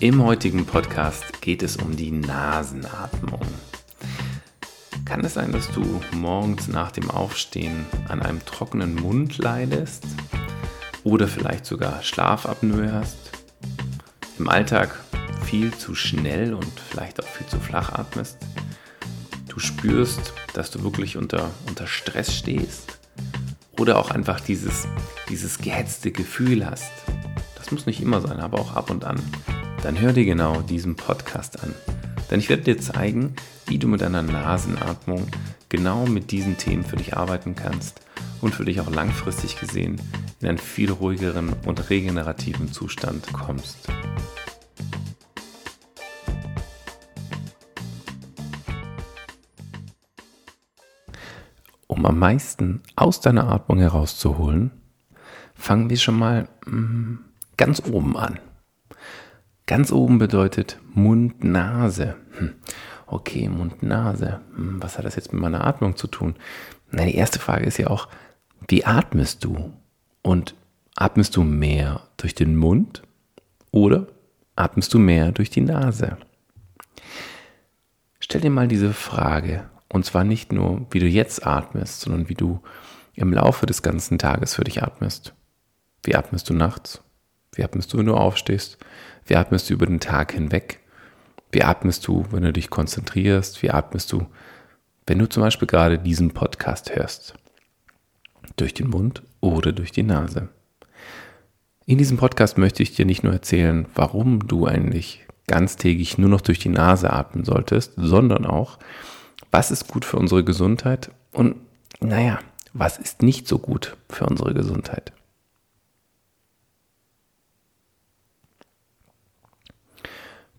Im heutigen Podcast geht es um die Nasenatmung. Kann es sein, dass du morgens nach dem Aufstehen an einem trockenen Mund leidest oder vielleicht sogar Schlafapnoe hast? Im Alltag viel zu schnell und vielleicht auch viel zu flach atmest? Du spürst, dass du wirklich unter, unter Stress stehst? Oder auch einfach dieses, dieses gehetzte Gefühl hast? Das muss nicht immer sein, aber auch ab und an dann hör dir genau diesen Podcast an. Denn ich werde dir zeigen, wie du mit deiner Nasenatmung genau mit diesen Themen für dich arbeiten kannst und für dich auch langfristig gesehen in einen viel ruhigeren und regenerativen Zustand kommst. Um am meisten aus deiner Atmung herauszuholen, fangen wir schon mal mm, ganz oben an. Ganz oben bedeutet Mund-Nase. Hm. Okay, Mund-Nase. Hm, was hat das jetzt mit meiner Atmung zu tun? Na, die erste Frage ist ja auch, wie atmest du? Und atmest du mehr durch den Mund oder atmest du mehr durch die Nase? Stell dir mal diese Frage. Und zwar nicht nur, wie du jetzt atmest, sondern wie du im Laufe des ganzen Tages für dich atmest. Wie atmest du nachts? Wie atmest du, wenn du aufstehst? Wie atmest du über den Tag hinweg? Wie atmest du, wenn du dich konzentrierst? Wie atmest du, wenn du zum Beispiel gerade diesen Podcast hörst? Durch den Mund oder durch die Nase? In diesem Podcast möchte ich dir nicht nur erzählen, warum du eigentlich ganztägig nur noch durch die Nase atmen solltest, sondern auch, was ist gut für unsere Gesundheit und, naja, was ist nicht so gut für unsere Gesundheit.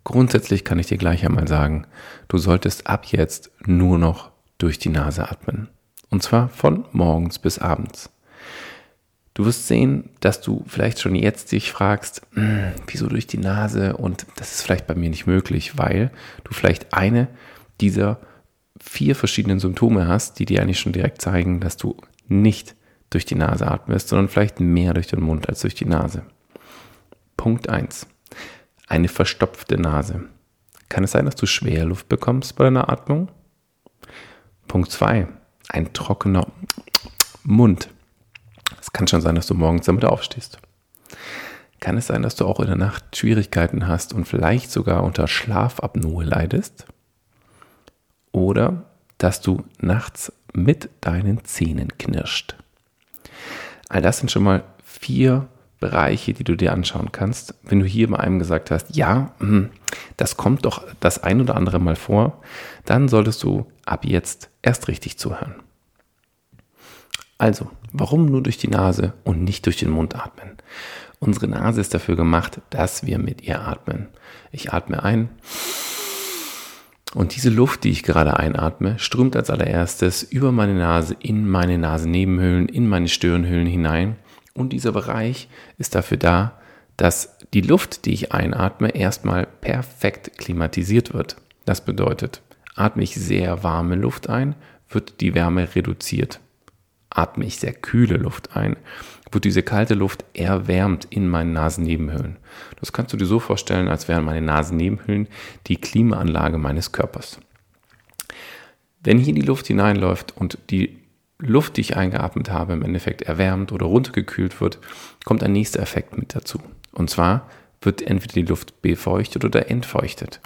Grundsätzlich kann ich dir gleich einmal sagen, du solltest ab jetzt nur noch durch die Nase atmen. Und zwar von morgens bis abends. Du wirst sehen, dass du vielleicht schon jetzt dich fragst, hm, wieso durch die Nase? Und das ist vielleicht bei mir nicht möglich, weil du vielleicht eine dieser vier verschiedenen Symptome hast, die dir eigentlich schon direkt zeigen, dass du nicht durch die Nase atmest, sondern vielleicht mehr durch den Mund als durch die Nase. Punkt 1 eine verstopfte Nase. Kann es sein, dass du Schwerluft bekommst bei deiner Atmung? Punkt 2. Ein trockener Mund. Es kann schon sein, dass du morgens damit aufstehst. Kann es sein, dass du auch in der Nacht Schwierigkeiten hast und vielleicht sogar unter Schlafapnoe leidest? Oder dass du nachts mit deinen Zähnen knirscht? All das sind schon mal vier Bereiche, die du dir anschauen kannst. Wenn du hier bei einem gesagt hast, ja, hm, das kommt doch das ein oder andere Mal vor, dann solltest du ab jetzt erst richtig zuhören. Also, warum nur durch die Nase und nicht durch den Mund atmen? Unsere Nase ist dafür gemacht, dass wir mit ihr atmen. Ich atme ein und diese Luft, die ich gerade einatme, strömt als allererstes über meine Nase in meine Nasennebenhöhlen, in meine Stirnhöhlen hinein und dieser Bereich ist dafür da, dass die Luft, die ich einatme, erstmal perfekt klimatisiert wird. Das bedeutet, atme ich sehr warme Luft ein, wird die Wärme reduziert. Atme ich sehr kühle Luft ein, wird diese kalte Luft erwärmt in meinen Nasennebenhöhlen. Das kannst du dir so vorstellen, als wären meine Nasennebenhöhlen die Klimaanlage meines Körpers. Wenn hier die Luft hineinläuft und die Luft, die ich eingeatmet habe, im Endeffekt erwärmt oder runtergekühlt wird, kommt ein nächster Effekt mit dazu. Und zwar wird entweder die Luft befeuchtet oder entfeuchtet.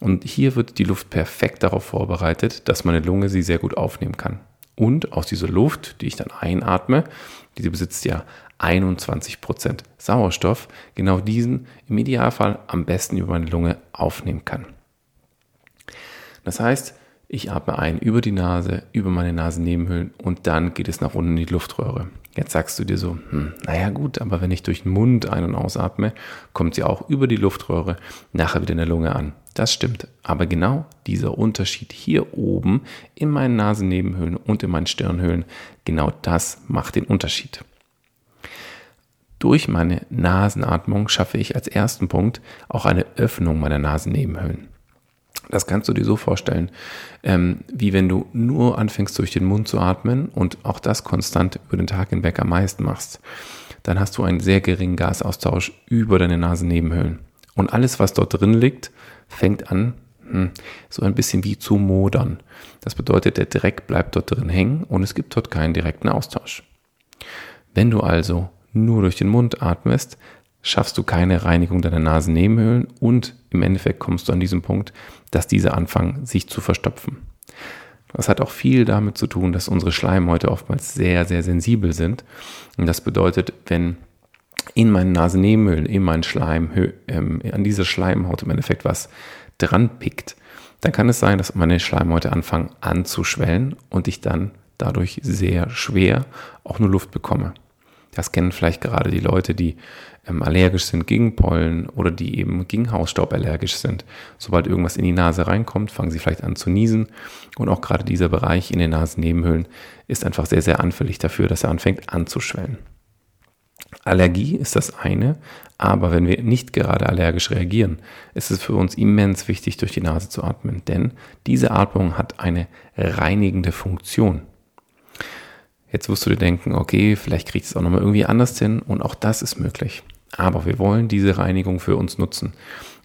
Und hier wird die Luft perfekt darauf vorbereitet, dass meine Lunge sie sehr gut aufnehmen kann. Und aus dieser Luft, die ich dann einatme, diese besitzt ja 21% Sauerstoff, genau diesen im Idealfall am besten über meine Lunge aufnehmen kann. Das heißt, ich atme ein über die Nase, über meine Nasennebenhöhlen und dann geht es nach unten in die Luftröhre. Jetzt sagst du dir so, hm, naja gut, aber wenn ich durch den Mund ein- und ausatme, kommt sie auch über die Luftröhre nachher wieder in der Lunge an. Das stimmt, aber genau dieser Unterschied hier oben in meinen Nasennebenhöhlen und in meinen Stirnhöhlen, genau das macht den Unterschied. Durch meine Nasenatmung schaffe ich als ersten Punkt auch eine Öffnung meiner Nasennebenhöhlen. Das kannst du dir so vorstellen, ähm, wie wenn du nur anfängst durch den Mund zu atmen und auch das konstant über den Tag hinweg am meisten machst. Dann hast du einen sehr geringen Gasaustausch über deine Nasennebenhöhlen. Und alles, was dort drin liegt, fängt an, hm, so ein bisschen wie zu modern. Das bedeutet, der Dreck bleibt dort drin hängen und es gibt dort keinen direkten Austausch. Wenn du also nur durch den Mund atmest, schaffst du keine Reinigung deiner Nasennebenhöhlen und im Endeffekt kommst du an diesen Punkt, dass diese anfangen, sich zu verstopfen. Das hat auch viel damit zu tun, dass unsere Schleimhäute oftmals sehr, sehr sensibel sind. Und das bedeutet, wenn in meinen Nasennebenhöhlen, in meinen Schleim, ähm, an dieser Schleimhaut im Endeffekt was dran pickt, dann kann es sein, dass meine Schleimhäute anfangen anzuschwellen und ich dann dadurch sehr schwer auch nur Luft bekomme. Das kennen vielleicht gerade die Leute, die ähm, allergisch sind gegen Pollen oder die eben gegen Hausstaub allergisch sind. Sobald irgendwas in die Nase reinkommt, fangen sie vielleicht an zu niesen. Und auch gerade dieser Bereich in den Nasennebenhöhlen ist einfach sehr, sehr anfällig dafür, dass er anfängt anzuschwellen. Allergie ist das eine, aber wenn wir nicht gerade allergisch reagieren, ist es für uns immens wichtig, durch die Nase zu atmen, denn diese Atmung hat eine reinigende Funktion. Jetzt wirst du dir denken, okay, vielleicht kriegt es auch nochmal irgendwie anders hin und auch das ist möglich. Aber wir wollen diese Reinigung für uns nutzen.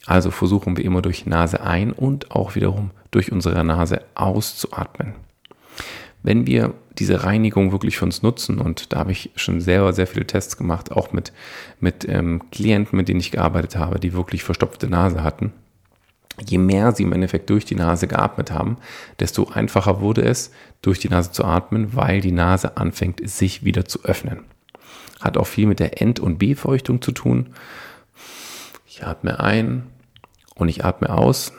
Also versuchen wir immer durch Nase ein und auch wiederum durch unsere Nase auszuatmen. Wenn wir diese Reinigung wirklich für uns nutzen, und da habe ich schon selber sehr viele Tests gemacht, auch mit, mit ähm, Klienten, mit denen ich gearbeitet habe, die wirklich verstopfte Nase hatten, je mehr sie im Endeffekt durch die Nase geatmet haben, desto einfacher wurde es, durch die Nase zu atmen, weil die Nase anfängt, sich wieder zu öffnen. Hat auch viel mit der End- und Befeuchtung zu tun. Ich atme ein und ich atme aus.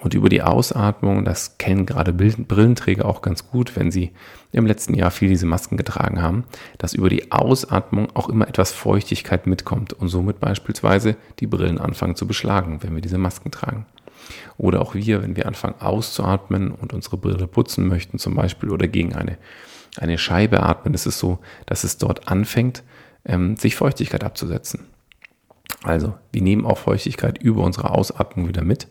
Und über die Ausatmung, das kennen gerade Brillenträger auch ganz gut, wenn sie im letzten Jahr viel diese Masken getragen haben, dass über die Ausatmung auch immer etwas Feuchtigkeit mitkommt und somit beispielsweise die Brillen anfangen zu beschlagen, wenn wir diese Masken tragen. Oder auch wir, wenn wir anfangen auszuatmen und unsere Brille putzen möchten zum Beispiel oder gegen eine, eine Scheibe atmen, ist es so, dass es dort anfängt, ähm, sich Feuchtigkeit abzusetzen. Also, wir nehmen auch Feuchtigkeit über unsere Ausatmung wieder mit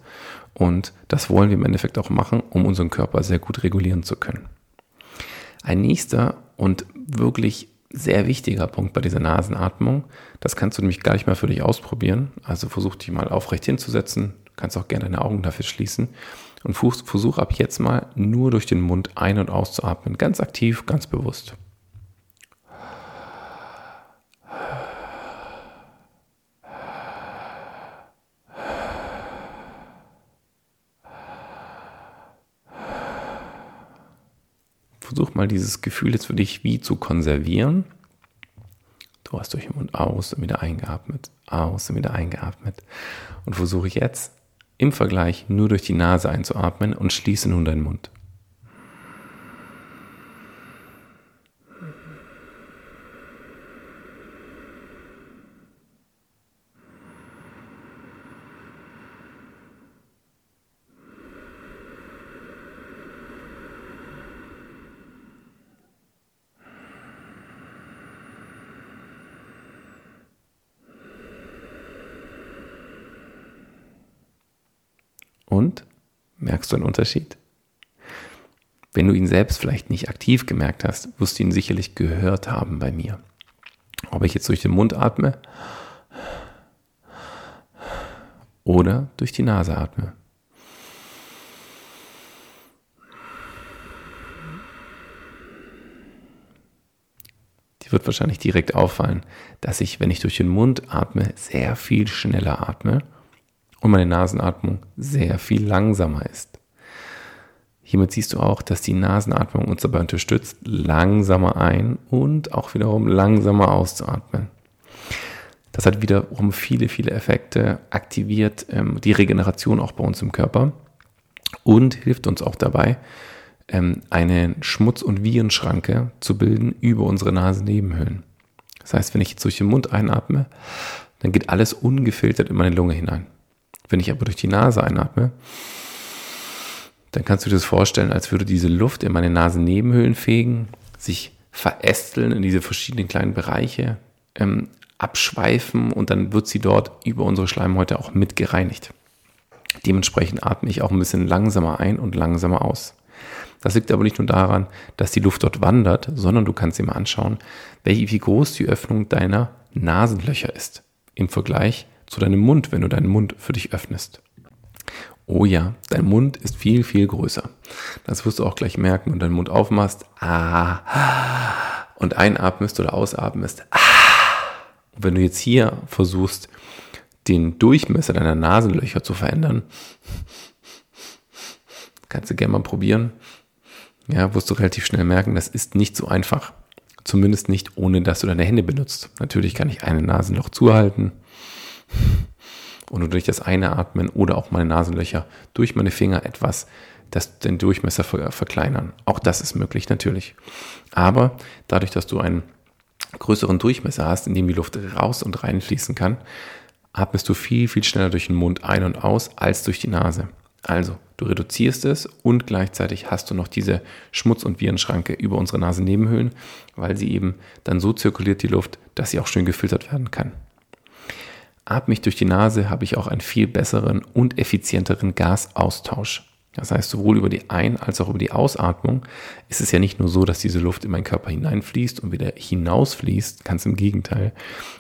und das wollen wir im Endeffekt auch machen, um unseren Körper sehr gut regulieren zu können. Ein nächster und wirklich sehr wichtiger Punkt bei dieser Nasenatmung, das kannst du nämlich gleich mal für dich ausprobieren. Also versuch dich mal aufrecht hinzusetzen, du kannst auch gerne deine Augen dafür schließen und versuch ab jetzt mal nur durch den Mund ein- und auszuatmen, ganz aktiv, ganz bewusst. Versuch mal dieses Gefühl jetzt für dich wie zu konservieren. Du hast durch den Mund aus und wieder eingeatmet, aus und wieder eingeatmet. Und versuche jetzt im Vergleich nur durch die Nase einzuatmen und schließe nun deinen Mund. Und merkst du einen Unterschied? Wenn du ihn selbst vielleicht nicht aktiv gemerkt hast, wirst du ihn sicherlich gehört haben bei mir. Ob ich jetzt durch den Mund atme oder durch die Nase atme. Dir wird wahrscheinlich direkt auffallen, dass ich, wenn ich durch den Mund atme, sehr viel schneller atme und meine Nasenatmung sehr viel langsamer ist. Hiermit siehst du auch, dass die Nasenatmung uns dabei unterstützt, langsamer ein und auch wiederum langsamer auszuatmen. Das hat wiederum viele, viele Effekte, aktiviert ähm, die Regeneration auch bei uns im Körper und hilft uns auch dabei, ähm, eine Schmutz- und Virenschranke zu bilden über unsere Nasennebenhöhlen. Das heißt, wenn ich jetzt durch den Mund einatme, dann geht alles ungefiltert in meine Lunge hinein. Wenn ich aber durch die Nase einatme, dann kannst du dir das vorstellen, als würde diese Luft in meine Nasennebenhöhlen fegen, sich verästeln in diese verschiedenen kleinen Bereiche, ähm, abschweifen und dann wird sie dort über unsere Schleimhäute auch mit gereinigt. Dementsprechend atme ich auch ein bisschen langsamer ein und langsamer aus. Das liegt aber nicht nur daran, dass die Luft dort wandert, sondern du kannst dir mal anschauen, wie groß die Öffnung deiner Nasenlöcher ist im Vergleich zu deinem Mund, wenn du deinen Mund für dich öffnest. Oh ja, dein Mund ist viel, viel größer. Das wirst du auch gleich merken, wenn du deinen Mund aufmachst. Ah, und einatmest oder ausatmest. Ah. Und wenn du jetzt hier versuchst, den Durchmesser deiner Nasenlöcher zu verändern, kannst du gerne mal probieren. Ja, wirst du relativ schnell merken, das ist nicht so einfach. Zumindest nicht, ohne dass du deine Hände benutzt. Natürlich kann ich ein Nasenloch zuhalten und durch das Einatmen oder auch meine Nasenlöcher durch meine Finger etwas das, den Durchmesser verkleinern. Auch das ist möglich, natürlich. Aber dadurch, dass du einen größeren Durchmesser hast, in dem die Luft raus und reinfließen kann, atmest du viel, viel schneller durch den Mund ein und aus als durch die Nase. Also, du reduzierst es und gleichzeitig hast du noch diese Schmutz- und Virenschranke über unsere Nasennebenhöhlen, weil sie eben dann so zirkuliert die Luft, dass sie auch schön gefiltert werden kann. Atme ich durch die Nase, habe ich auch einen viel besseren und effizienteren Gasaustausch. Das heißt, sowohl über die Ein- als auch über die Ausatmung ist es ja nicht nur so, dass diese Luft in meinen Körper hineinfließt und wieder hinausfließt, ganz im Gegenteil,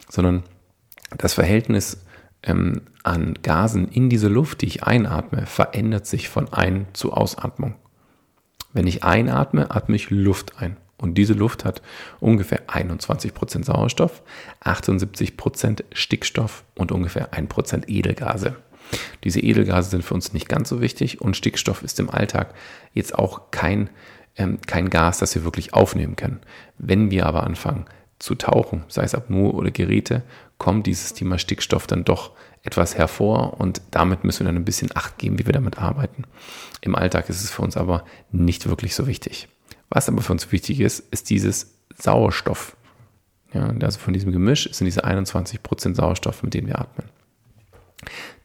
sondern das Verhältnis ähm, an Gasen in diese Luft, die ich einatme, verändert sich von Ein- zu Ausatmung. Wenn ich einatme, atme ich Luft ein. Und diese Luft hat ungefähr 21% Sauerstoff, 78% Stickstoff und ungefähr 1% Edelgase. Diese Edelgase sind für uns nicht ganz so wichtig und Stickstoff ist im Alltag jetzt auch kein, ähm, kein Gas, das wir wirklich aufnehmen können. Wenn wir aber anfangen zu tauchen, sei es Apnoe oder Geräte, kommt dieses Thema Stickstoff dann doch etwas hervor und damit müssen wir dann ein bisschen Acht geben, wie wir damit arbeiten. Im Alltag ist es für uns aber nicht wirklich so wichtig. Was aber für uns wichtig ist, ist dieses Sauerstoff. Ja, also von diesem Gemisch sind diese 21% Sauerstoff, mit denen wir atmen.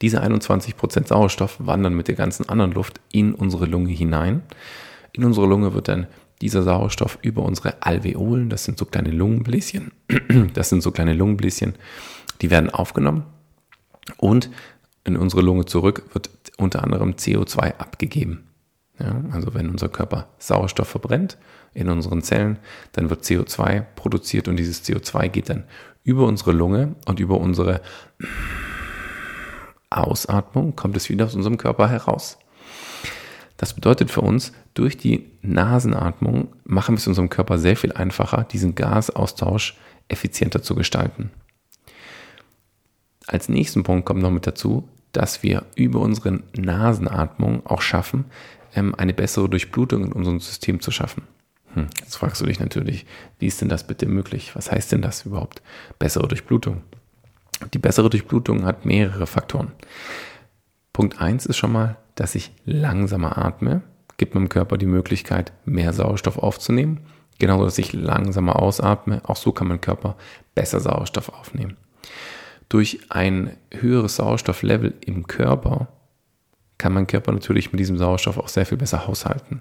Diese 21% Sauerstoff wandern mit der ganzen anderen Luft in unsere Lunge hinein. In unsere Lunge wird dann dieser Sauerstoff über unsere Alveolen, das sind so kleine Lungenbläschen, das sind so kleine Lungenbläschen, die werden aufgenommen und in unsere Lunge zurück wird unter anderem CO2 abgegeben. Ja, also wenn unser Körper Sauerstoff verbrennt in unseren Zellen, dann wird CO2 produziert und dieses CO2 geht dann über unsere Lunge und über unsere Ausatmung kommt es wieder aus unserem Körper heraus. Das bedeutet für uns, durch die Nasenatmung machen wir es unserem Körper sehr viel einfacher, diesen Gasaustausch effizienter zu gestalten. Als nächsten Punkt kommt noch mit dazu, dass wir über unsere Nasenatmung auch schaffen, eine bessere Durchblutung in unserem System zu schaffen. Hm, jetzt fragst du dich natürlich, wie ist denn das bitte möglich? Was heißt denn das überhaupt? Bessere Durchblutung. Die bessere Durchblutung hat mehrere Faktoren. Punkt 1 ist schon mal, dass ich langsamer atme, gibt meinem Körper die Möglichkeit, mehr Sauerstoff aufzunehmen. Genauso, dass ich langsamer ausatme. Auch so kann mein Körper besser Sauerstoff aufnehmen. Durch ein höheres Sauerstofflevel im Körper kann mein Körper natürlich mit diesem Sauerstoff auch sehr viel besser haushalten.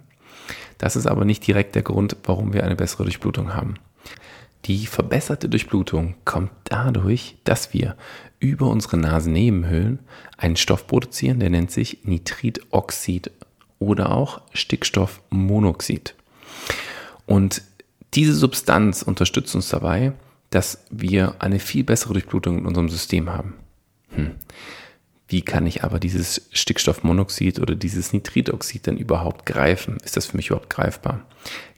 Das ist aber nicht direkt der Grund, warum wir eine bessere Durchblutung haben. Die verbesserte Durchblutung kommt dadurch, dass wir über unsere Nasennebenhöhlen einen Stoff produzieren, der nennt sich Nitritoxid oder auch Stickstoffmonoxid. Und diese Substanz unterstützt uns dabei, dass wir eine viel bessere Durchblutung in unserem System haben. Hm. Wie kann ich aber dieses Stickstoffmonoxid oder dieses Nitritoxid denn überhaupt greifen? Ist das für mich überhaupt greifbar?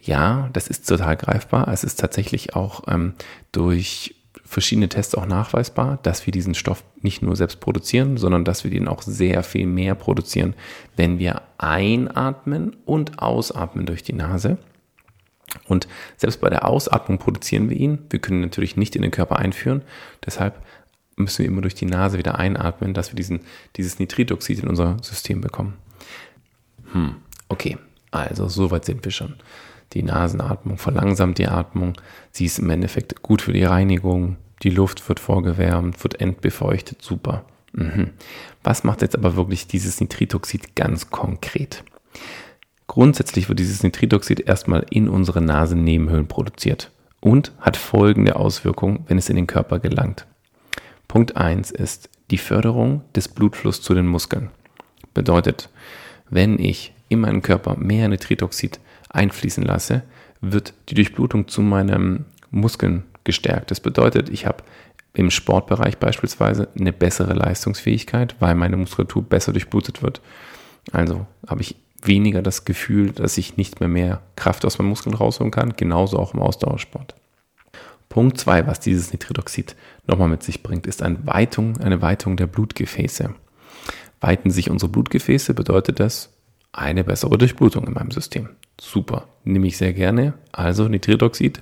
Ja, das ist total greifbar. Es ist tatsächlich auch ähm, durch verschiedene Tests auch nachweisbar, dass wir diesen Stoff nicht nur selbst produzieren, sondern dass wir den auch sehr viel mehr produzieren, wenn wir einatmen und ausatmen durch die Nase. Und selbst bei der Ausatmung produzieren wir ihn. Wir können natürlich nicht in den Körper einführen. Deshalb müssen wir immer durch die Nase wieder einatmen, dass wir diesen, dieses Nitritoxid in unser System bekommen. Hm, okay, also soweit sind wir schon. Die Nasenatmung verlangsamt die Atmung. Sie ist im Endeffekt gut für die Reinigung. Die Luft wird vorgewärmt, wird entbefeuchtet. Super. Mhm. Was macht jetzt aber wirklich dieses Nitritoxid ganz konkret? Grundsätzlich wird dieses Nitritoxid erstmal in unsere Nasennebenhöhlen produziert und hat folgende Auswirkungen, wenn es in den Körper gelangt. Punkt 1 ist die Förderung des Blutflusses zu den Muskeln. Bedeutet, wenn ich in meinen Körper mehr Nitritoxid einfließen lasse, wird die Durchblutung zu meinen Muskeln gestärkt. Das bedeutet, ich habe im Sportbereich beispielsweise eine bessere Leistungsfähigkeit, weil meine Muskulatur besser durchblutet wird. Also habe ich weniger das Gefühl, dass ich nicht mehr mehr Kraft aus meinen Muskeln rausholen kann, genauso auch im Ausdauersport. Punkt 2, was dieses Nitridoxid nochmal mit sich bringt, ist eine Weitung, eine Weitung der Blutgefäße. Weiten sich unsere Blutgefäße, bedeutet das eine bessere Durchblutung in meinem System. Super, nehme ich sehr gerne. Also Nitridoxid.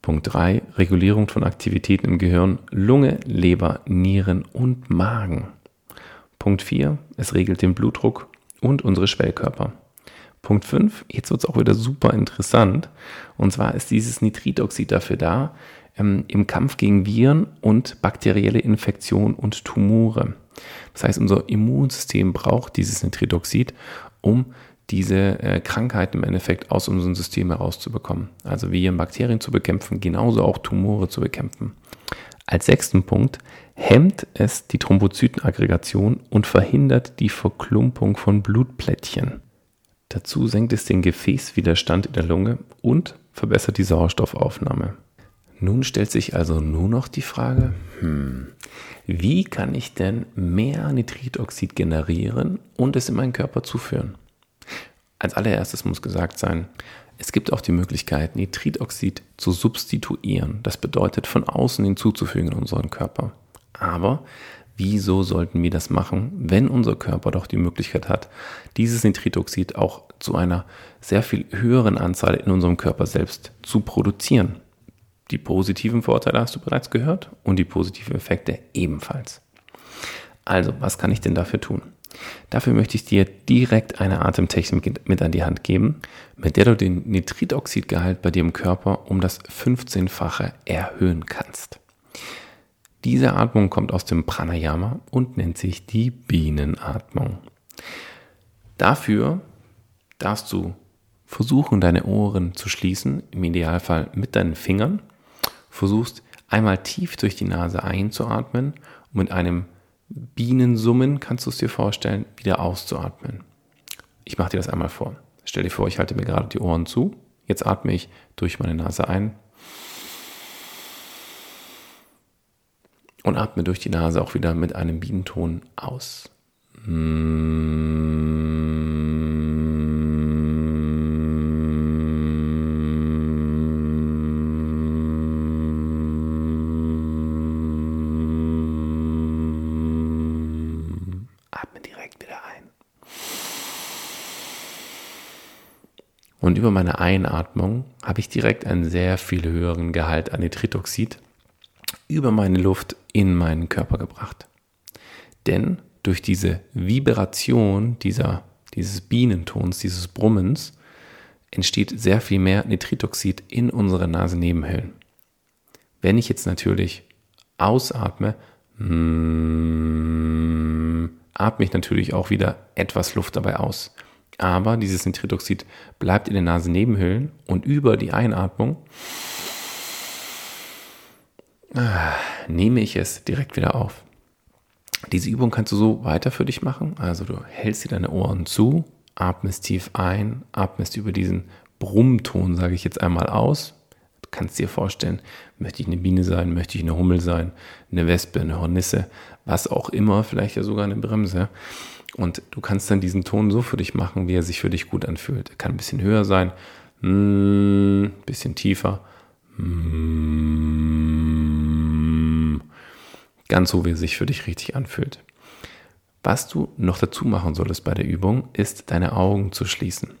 Punkt 3, Regulierung von Aktivitäten im Gehirn, Lunge, Leber, Nieren und Magen. Punkt 4, es regelt den Blutdruck und unsere Schwellkörper. Punkt 5, jetzt wird es auch wieder super interessant. Und zwar ist dieses Nitridoxid dafür da, ähm, im Kampf gegen Viren und bakterielle Infektionen und Tumore. Das heißt, unser Immunsystem braucht dieses Nitridoxid, um diese äh, Krankheiten im Endeffekt aus unserem System herauszubekommen. Also Viren, Bakterien zu bekämpfen, genauso auch Tumore zu bekämpfen. Als sechsten Punkt hemmt es die Thrombozytenaggregation und verhindert die Verklumpung von Blutplättchen. Dazu senkt es den Gefäßwiderstand in der Lunge und verbessert die Sauerstoffaufnahme. Nun stellt sich also nur noch die Frage, hm, wie kann ich denn mehr Nitridoxid generieren und es in meinen Körper zuführen? Als allererstes muss gesagt sein, es gibt auch die Möglichkeit, Nitridoxid zu substituieren. Das bedeutet, von außen hinzuzufügen in unseren Körper. Aber wieso sollten wir das machen, wenn unser Körper doch die Möglichkeit hat, dieses Nitridoxid auch zu einer sehr viel höheren Anzahl in unserem Körper selbst zu produzieren? Die positiven Vorteile hast du bereits gehört und die positiven Effekte ebenfalls. Also, was kann ich denn dafür tun? Dafür möchte ich dir direkt eine Atemtechnik mit an die Hand geben, mit der du den Nitridoxidgehalt bei dir im Körper um das 15-fache erhöhen kannst. Diese Atmung kommt aus dem Pranayama und nennt sich die Bienenatmung. Dafür darfst du versuchen, deine Ohren zu schließen, im Idealfall mit deinen Fingern. Versuchst einmal tief durch die Nase einzuatmen und mit einem Bienensummen, kannst du es dir vorstellen, wieder auszuatmen. Ich mache dir das einmal vor. Stell dir vor, ich halte mir gerade die Ohren zu. Jetzt atme ich durch meine Nase ein und atme durch die Nase auch wieder mit einem Bienenton aus. Und über meine Einatmung habe ich direkt einen sehr viel höheren Gehalt an Nitritoxid über meine Luft in meinen Körper gebracht. Denn durch diese Vibration dieser, dieses Bienentons, dieses Brummens, entsteht sehr viel mehr Nitritoxid in unsere Nasennebenhöhlen. Wenn ich jetzt natürlich ausatme, mm, atme ich natürlich auch wieder etwas Luft dabei aus. Aber dieses Nitritoxid bleibt in den Nasennebenhöhlen und über die Einatmung nehme ich es direkt wieder auf. Diese Übung kannst du so weiter für dich machen. Also du hältst dir deine Ohren zu, atmest tief ein, atmest über diesen Brummton, sage ich jetzt einmal aus. Du kannst dir vorstellen, möchte ich eine Biene sein, möchte ich eine Hummel sein, eine Wespe, eine Hornisse, was auch immer, vielleicht ja sogar eine Bremse. Und du kannst dann diesen Ton so für dich machen, wie er sich für dich gut anfühlt. Er kann ein bisschen höher sein, ein mm, bisschen tiefer. Mm, ganz so, wie er sich für dich richtig anfühlt. Was du noch dazu machen solltest bei der Übung, ist deine Augen zu schließen.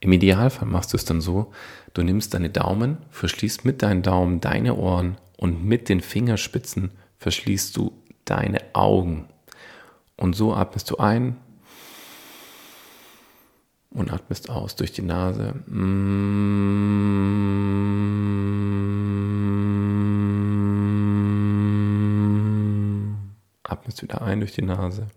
Im Idealfall machst du es dann so, du nimmst deine Daumen, verschließt mit deinen Daumen deine Ohren und mit den Fingerspitzen verschließt du deine Augen. Und so atmest du ein und atmest aus durch die Nase. Atmest wieder ein durch die Nase.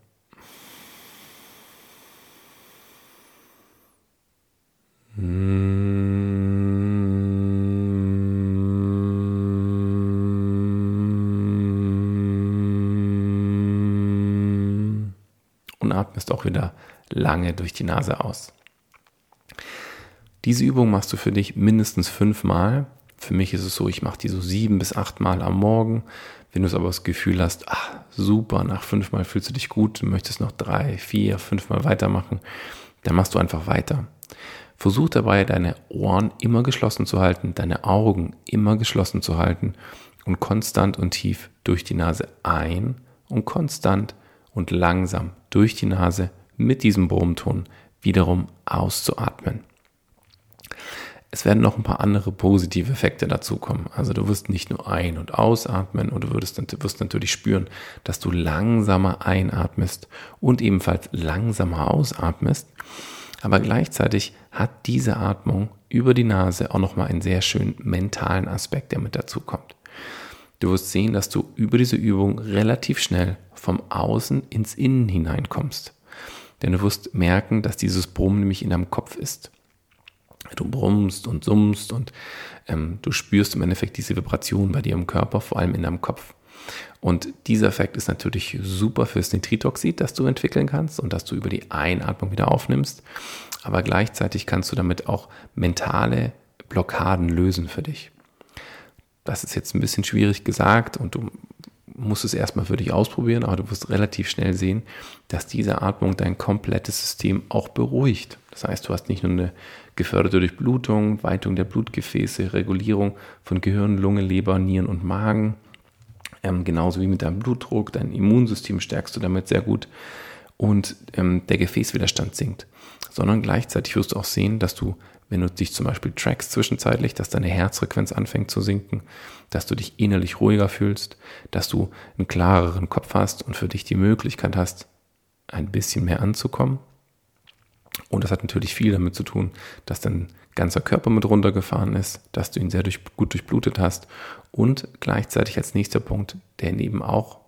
atmest auch wieder lange durch die Nase aus. Diese Übung machst du für dich mindestens fünfmal. Für mich ist es so, ich mache die so sieben bis acht Mal am Morgen. Wenn du es aber das Gefühl hast, ach, super, nach fünf Mal fühlst du dich gut, du möchtest noch drei, vier, fünf Mal weitermachen, dann machst du einfach weiter. Versuch dabei, deine Ohren immer geschlossen zu halten, deine Augen immer geschlossen zu halten und konstant und tief durch die Nase ein und konstant und langsam durch die Nase mit diesem Brummton wiederum auszuatmen. Es werden noch ein paar andere positive Effekte dazukommen. Also du wirst nicht nur ein- und ausatmen und du wirst, wirst natürlich spüren, dass du langsamer einatmest und ebenfalls langsamer ausatmest. Aber gleichzeitig hat diese Atmung über die Nase auch nochmal einen sehr schönen mentalen Aspekt, der mit dazu kommt. Du wirst sehen, dass du über diese Übung relativ schnell vom Außen ins Innen hineinkommst. Denn du wirst merken, dass dieses Brummen nämlich in deinem Kopf ist. Du brummst und summst und ähm, du spürst im Endeffekt diese Vibration bei dir im Körper, vor allem in deinem Kopf. Und dieser Effekt ist natürlich super fürs Nitritoxid, das du entwickeln kannst und das du über die Einatmung wieder aufnimmst. Aber gleichzeitig kannst du damit auch mentale Blockaden lösen für dich. Das ist jetzt ein bisschen schwierig gesagt und du musst es erstmal für dich ausprobieren, aber du wirst relativ schnell sehen, dass diese Atmung dein komplettes System auch beruhigt. Das heißt, du hast nicht nur eine geförderte Durchblutung, Weitung der Blutgefäße, Regulierung von Gehirn, Lunge, Leber, Nieren und Magen, ähm, genauso wie mit deinem Blutdruck, dein Immunsystem stärkst du damit sehr gut und ähm, der Gefäßwiderstand sinkt. Sondern gleichzeitig wirst du auch sehen, dass du, wenn du dich zum Beispiel trackst zwischenzeitlich, dass deine Herzfrequenz anfängt zu sinken, dass du dich innerlich ruhiger fühlst, dass du einen klareren Kopf hast und für dich die Möglichkeit hast, ein bisschen mehr anzukommen. Und das hat natürlich viel damit zu tun, dass dein ganzer Körper mit runtergefahren ist, dass du ihn sehr durch, gut durchblutet hast und gleichzeitig als nächster Punkt, der eben auch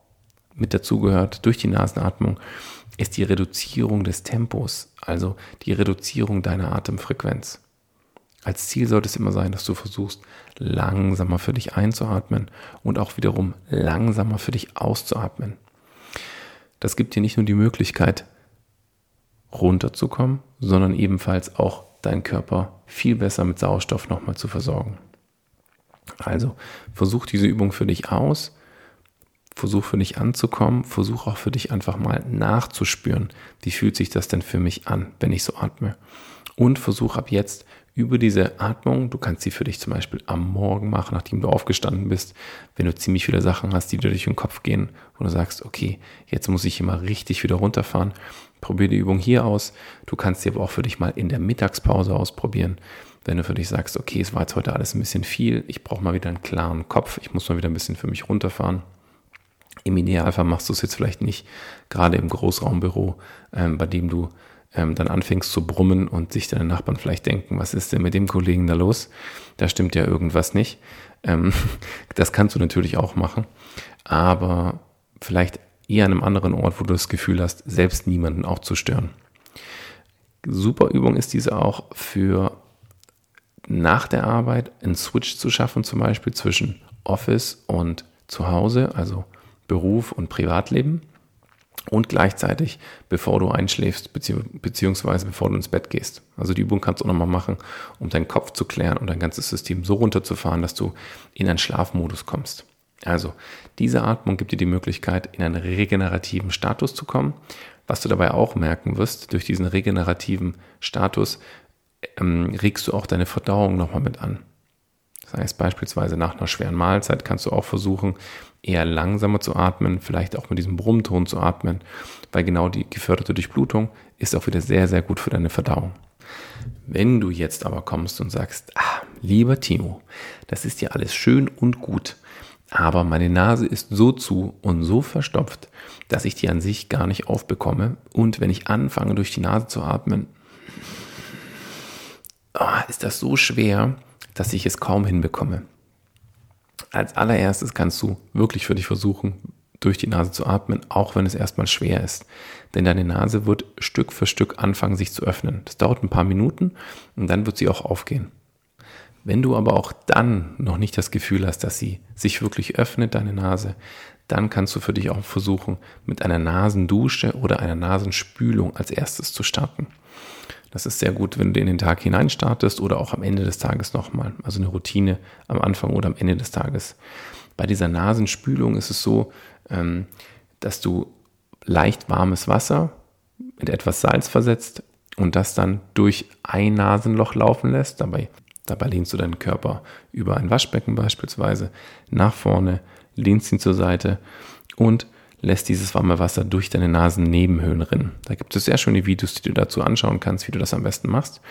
mit dazugehört durch die Nasenatmung, ist die Reduzierung des Tempos, also die Reduzierung deiner Atemfrequenz. Als Ziel sollte es immer sein, dass du versuchst, langsamer für dich einzuatmen und auch wiederum langsamer für dich auszuatmen. Das gibt dir nicht nur die Möglichkeit, runterzukommen, sondern ebenfalls auch deinen Körper viel besser mit Sauerstoff nochmal zu versorgen. Also versuch diese Übung für dich aus, versuch für dich anzukommen, versuch auch für dich einfach mal nachzuspüren, wie fühlt sich das denn für mich an, wenn ich so atme. Und versuch ab jetzt über diese Atmung, du kannst sie für dich zum Beispiel am Morgen machen, nachdem du aufgestanden bist, wenn du ziemlich viele Sachen hast, die dir durch den Kopf gehen, wo du sagst, okay, jetzt muss ich immer richtig wieder runterfahren. Probier die Übung hier aus. Du kannst sie aber auch für dich mal in der Mittagspause ausprobieren. Wenn du für dich sagst, okay, es war jetzt heute alles ein bisschen viel, ich brauche mal wieder einen klaren Kopf, ich muss mal wieder ein bisschen für mich runterfahren. Im Idealfall machst du es jetzt vielleicht nicht, gerade im Großraumbüro, ähm, bei dem du ähm, dann anfängst zu brummen und sich deine Nachbarn vielleicht denken, was ist denn mit dem Kollegen da los? Da stimmt ja irgendwas nicht. Ähm, das kannst du natürlich auch machen, aber vielleicht eher an einem anderen Ort, wo du das Gefühl hast, selbst niemanden auch zu stören. Super Übung ist diese auch für nach der Arbeit einen Switch zu schaffen, zum Beispiel zwischen Office und Zuhause, also Beruf und Privatleben und gleichzeitig, bevor du einschläfst, beziehungsweise bevor du ins Bett gehst. Also die Übung kannst du auch nochmal machen, um deinen Kopf zu klären und dein ganzes System so runterzufahren, dass du in einen Schlafmodus kommst. Also diese Atmung gibt dir die Möglichkeit, in einen regenerativen Status zu kommen. Was du dabei auch merken wirst, durch diesen regenerativen Status ähm, regst du auch deine Verdauung nochmal mit an. Das heißt beispielsweise nach einer schweren Mahlzeit kannst du auch versuchen, eher langsamer zu atmen, vielleicht auch mit diesem Brummton zu atmen, weil genau die geförderte Durchblutung ist auch wieder sehr, sehr gut für deine Verdauung. Wenn du jetzt aber kommst und sagst, ah, lieber Timo, das ist ja alles schön und gut, aber meine Nase ist so zu und so verstopft, dass ich die an sich gar nicht aufbekomme. Und wenn ich anfange, durch die Nase zu atmen, oh, ist das so schwer, dass ich es kaum hinbekomme. Als allererstes kannst du wirklich für dich versuchen, durch die Nase zu atmen, auch wenn es erstmal schwer ist. Denn deine Nase wird Stück für Stück anfangen, sich zu öffnen. Das dauert ein paar Minuten und dann wird sie auch aufgehen. Wenn du aber auch dann noch nicht das Gefühl hast, dass sie sich wirklich öffnet, deine Nase, dann kannst du für dich auch versuchen, mit einer Nasendusche oder einer Nasenspülung als erstes zu starten. Das ist sehr gut, wenn du in den Tag hinein startest oder auch am Ende des Tages nochmal. Also eine Routine am Anfang oder am Ende des Tages. Bei dieser Nasenspülung ist es so, ähm, dass du leicht warmes Wasser mit etwas Salz versetzt und das dann durch ein Nasenloch laufen lässt. Dabei, dabei lehnst du deinen Körper über ein Waschbecken beispielsweise nach vorne, lehnst ihn zur Seite und lässt dieses warme Wasser durch deine Nasennebenhöhlen rinnen. Da gibt es sehr schöne Videos, die du dazu anschauen kannst, wie du das am besten machst.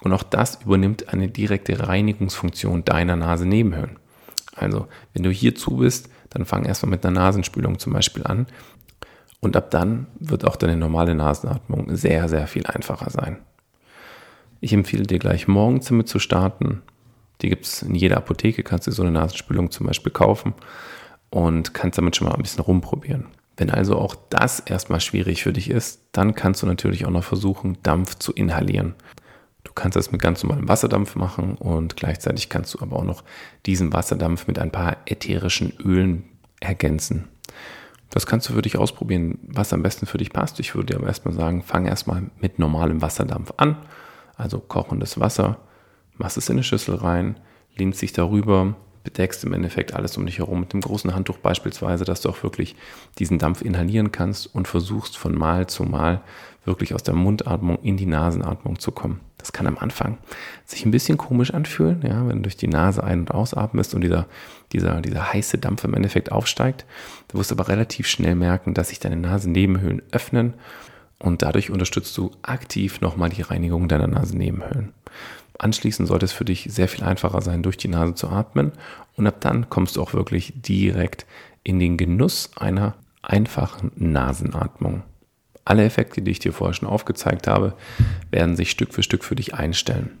Und auch das übernimmt eine direkte Reinigungsfunktion deiner Nasennebenhöhlen. Also, wenn du hierzu bist, dann fang erstmal mit einer Nasenspülung zum Beispiel an. Und ab dann wird auch deine normale Nasenatmung sehr, sehr viel einfacher sein. Ich empfehle dir gleich morgens damit zu starten. Die gibt es in jeder Apotheke, kannst du so eine Nasenspülung zum Beispiel kaufen und kannst damit schon mal ein bisschen rumprobieren. Wenn also auch das erstmal schwierig für dich ist, dann kannst du natürlich auch noch versuchen, Dampf zu inhalieren. Du kannst das mit ganz normalem Wasserdampf machen und gleichzeitig kannst du aber auch noch diesen Wasserdampf mit ein paar ätherischen Ölen ergänzen. Das kannst du für dich ausprobieren, was am besten für dich passt. Ich würde dir aber erstmal sagen, fang erstmal mit normalem Wasserdampf an. Also kochendes Wasser, machst es in eine Schüssel rein, lehnst dich darüber, bedeckst im Endeffekt alles um dich herum mit dem großen Handtuch beispielsweise, dass du auch wirklich diesen Dampf inhalieren kannst und versuchst von Mal zu Mal wirklich aus der Mundatmung in die Nasenatmung zu kommen. Das kann am Anfang sich ein bisschen komisch anfühlen, ja, wenn du durch die Nase ein- und ausatmest und dieser, dieser, dieser heiße Dampf im Endeffekt aufsteigt. Du wirst aber relativ schnell merken, dass sich deine Nasennebenhöhlen öffnen und dadurch unterstützt du aktiv nochmal die Reinigung deiner Nasennebenhöhlen. Anschließend sollte es für dich sehr viel einfacher sein, durch die Nase zu atmen. Und ab dann kommst du auch wirklich direkt in den Genuss einer einfachen Nasenatmung. Alle Effekte, die ich dir vorher schon aufgezeigt habe, werden sich Stück für Stück für dich einstellen.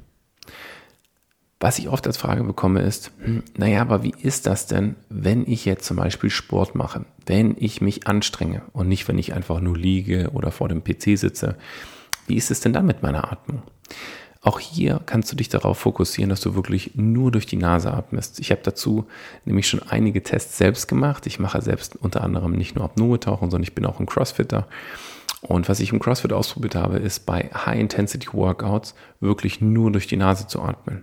Was ich oft als Frage bekomme ist, hm, naja, aber wie ist das denn, wenn ich jetzt zum Beispiel Sport mache, wenn ich mich anstrenge und nicht, wenn ich einfach nur liege oder vor dem PC sitze? Wie ist es denn dann mit meiner Atmung? Auch hier kannst du dich darauf fokussieren, dass du wirklich nur durch die Nase atmest. Ich habe dazu nämlich schon einige Tests selbst gemacht. Ich mache selbst unter anderem nicht nur Apnoe-Tauchen, sondern ich bin auch ein Crossfitter. Und was ich im CrossFit ausprobiert habe, ist bei High-Intensity-Workouts wirklich nur durch die Nase zu atmen.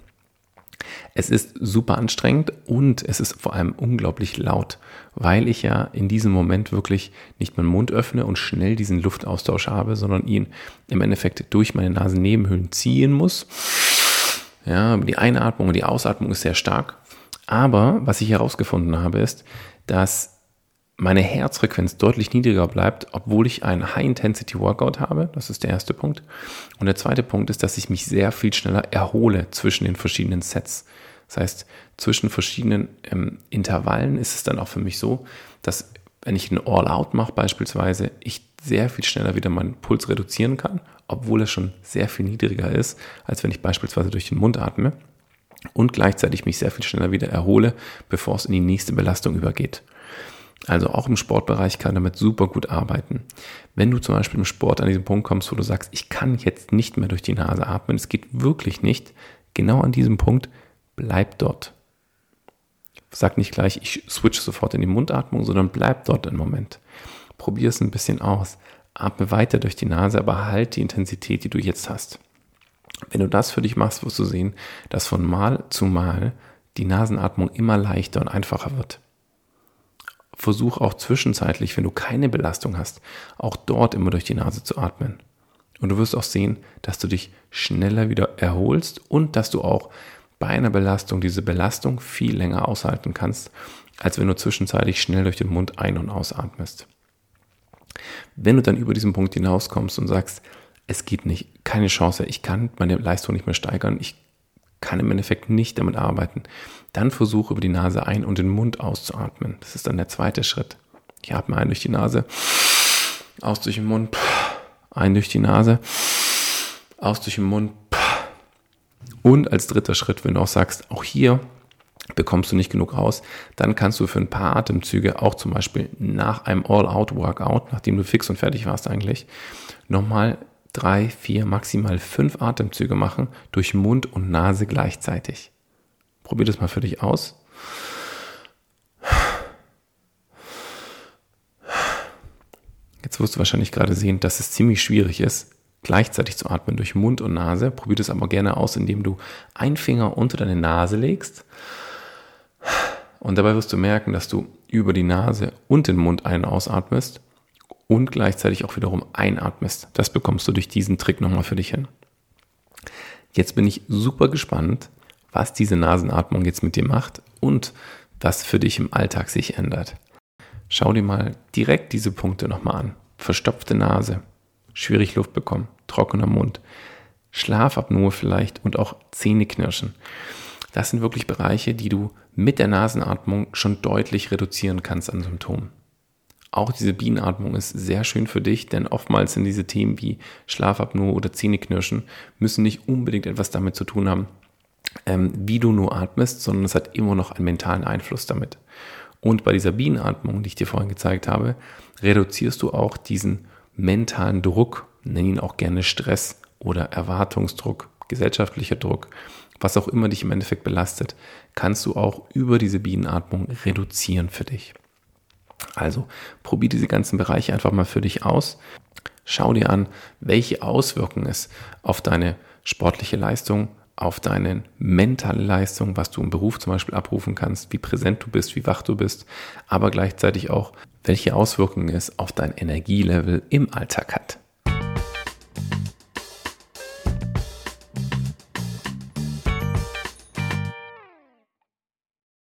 Es ist super anstrengend und es ist vor allem unglaublich laut, weil ich ja in diesem Moment wirklich nicht meinen Mund öffne und schnell diesen Luftaustausch habe, sondern ihn im Endeffekt durch meine Nasennebenhöhlen ziehen muss. Ja, die Einatmung und die Ausatmung ist sehr stark. Aber was ich herausgefunden habe, ist, dass meine Herzfrequenz deutlich niedriger bleibt, obwohl ich einen High-Intensity-Workout habe. Das ist der erste Punkt. Und der zweite Punkt ist, dass ich mich sehr viel schneller erhole zwischen den verschiedenen Sets. Das heißt, zwischen verschiedenen ähm, Intervallen ist es dann auch für mich so, dass wenn ich ein All-Out mache beispielsweise, ich sehr viel schneller wieder meinen Puls reduzieren kann, obwohl er schon sehr viel niedriger ist, als wenn ich beispielsweise durch den Mund atme und gleichzeitig mich sehr viel schneller wieder erhole, bevor es in die nächste Belastung übergeht. Also auch im Sportbereich kann damit super gut arbeiten. Wenn du zum Beispiel im Sport an diesen Punkt kommst, wo du sagst, ich kann jetzt nicht mehr durch die Nase atmen, es geht wirklich nicht, genau an diesem Punkt, bleib dort. Sag nicht gleich, ich switch sofort in die Mundatmung, sondern bleib dort einen Moment. Probier es ein bisschen aus. Atme weiter durch die Nase, aber halt die Intensität, die du jetzt hast. Wenn du das für dich machst, wirst du sehen, dass von Mal zu Mal die Nasenatmung immer leichter und einfacher wird versuch auch zwischenzeitlich, wenn du keine Belastung hast, auch dort immer durch die Nase zu atmen. Und du wirst auch sehen, dass du dich schneller wieder erholst und dass du auch bei einer Belastung diese Belastung viel länger aushalten kannst, als wenn du zwischenzeitlich schnell durch den Mund ein- und ausatmest. Wenn du dann über diesen Punkt hinauskommst und sagst, es geht nicht, keine Chance, ich kann meine Leistung nicht mehr steigern, ich kann im Endeffekt nicht damit arbeiten. Dann versuche über die Nase ein und den Mund auszuatmen. Das ist dann der zweite Schritt. Ich atme ein durch die Nase, aus durch den Mund, ein durch die Nase, aus durch den Mund. Und als dritter Schritt, wenn du auch sagst, auch hier bekommst du nicht genug raus, dann kannst du für ein paar Atemzüge auch zum Beispiel nach einem All-Out-Workout, nachdem du fix und fertig warst eigentlich, nochmal drei, vier, maximal fünf Atemzüge machen durch Mund und Nase gleichzeitig. Probier das mal für dich aus. Jetzt wirst du wahrscheinlich gerade sehen, dass es ziemlich schwierig ist, gleichzeitig zu atmen durch Mund und Nase. Probier das aber gerne aus, indem du einen Finger unter deine Nase legst. Und dabei wirst du merken, dass du über die Nase und den Mund ein- und ausatmest und gleichzeitig auch wiederum einatmest. Das bekommst du durch diesen Trick nochmal für dich hin. Jetzt bin ich super gespannt, was diese Nasenatmung jetzt mit dir macht und was für dich im Alltag sich ändert. Schau dir mal direkt diese Punkte nochmal an. Verstopfte Nase, schwierig Luft bekommen, trockener Mund, Schlafapnoe vielleicht und auch Zähneknirschen. Das sind wirklich Bereiche, die du mit der Nasenatmung schon deutlich reduzieren kannst an Symptomen. Auch diese Bienenatmung ist sehr schön für dich, denn oftmals sind diese Themen wie Schlafapnoe oder Zähneknirschen müssen nicht unbedingt etwas damit zu tun haben, ähm, wie du nur atmest, sondern es hat immer noch einen mentalen Einfluss damit. Und bei dieser Bienenatmung, die ich dir vorhin gezeigt habe, reduzierst du auch diesen mentalen Druck, nenn ihn auch gerne Stress oder Erwartungsdruck, gesellschaftlicher Druck, was auch immer dich im Endeffekt belastet, kannst du auch über diese Bienenatmung reduzieren für dich. Also probier diese ganzen Bereiche einfach mal für dich aus. Schau dir an, welche Auswirkungen es auf deine sportliche Leistung, auf deine mentale Leistung, was du im Beruf zum Beispiel abrufen kannst, wie präsent du bist, wie wach du bist, aber gleichzeitig auch, welche Auswirkungen es auf dein Energielevel im Alltag hat.